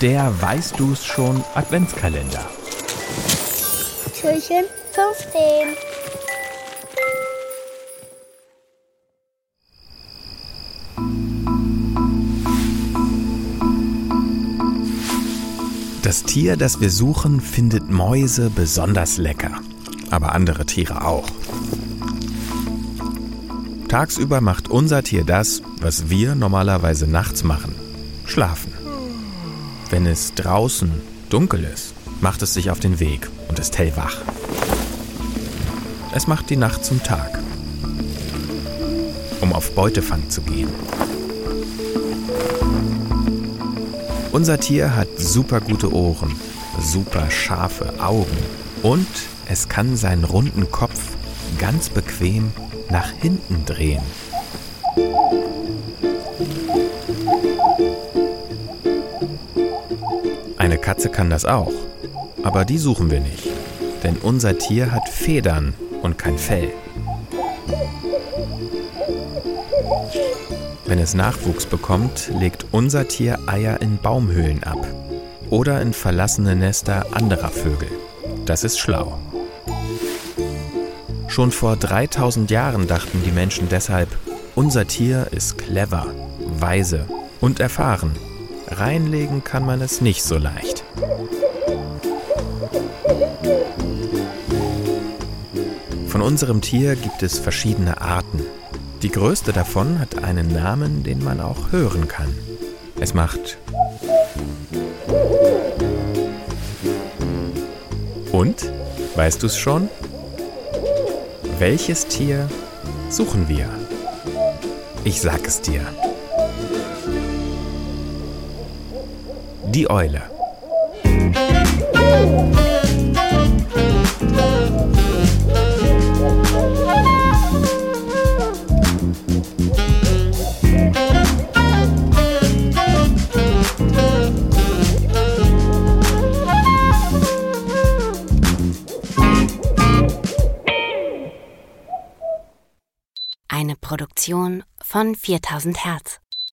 der Weißt du's schon Adventskalender. Türchen 15. Das Tier, das wir suchen, findet Mäuse besonders lecker, aber andere Tiere auch. Tagsüber macht unser Tier das, was wir normalerweise nachts machen. Schlafen. Wenn es draußen dunkel ist, macht es sich auf den Weg und ist hellwach. Es macht die Nacht zum Tag, um auf Beutefang zu gehen. Unser Tier hat super gute Ohren, super scharfe Augen und es kann seinen runden Kopf ganz bequem nach hinten drehen. Eine Katze kann das auch, aber die suchen wir nicht, denn unser Tier hat Federn und kein Fell. Wenn es Nachwuchs bekommt, legt unser Tier Eier in Baumhöhlen ab oder in verlassene Nester anderer Vögel. Das ist schlau. Schon vor 3000 Jahren dachten die Menschen deshalb, unser Tier ist clever, weise und erfahren. Reinlegen kann man es nicht so leicht. Von unserem Tier gibt es verschiedene Arten. Die größte davon hat einen Namen, den man auch hören kann. Es macht Und? Weißt du es schon? Welches Tier suchen wir? Ich sag es dir. Die Eule. Eine Produktion von 4000 Hertz.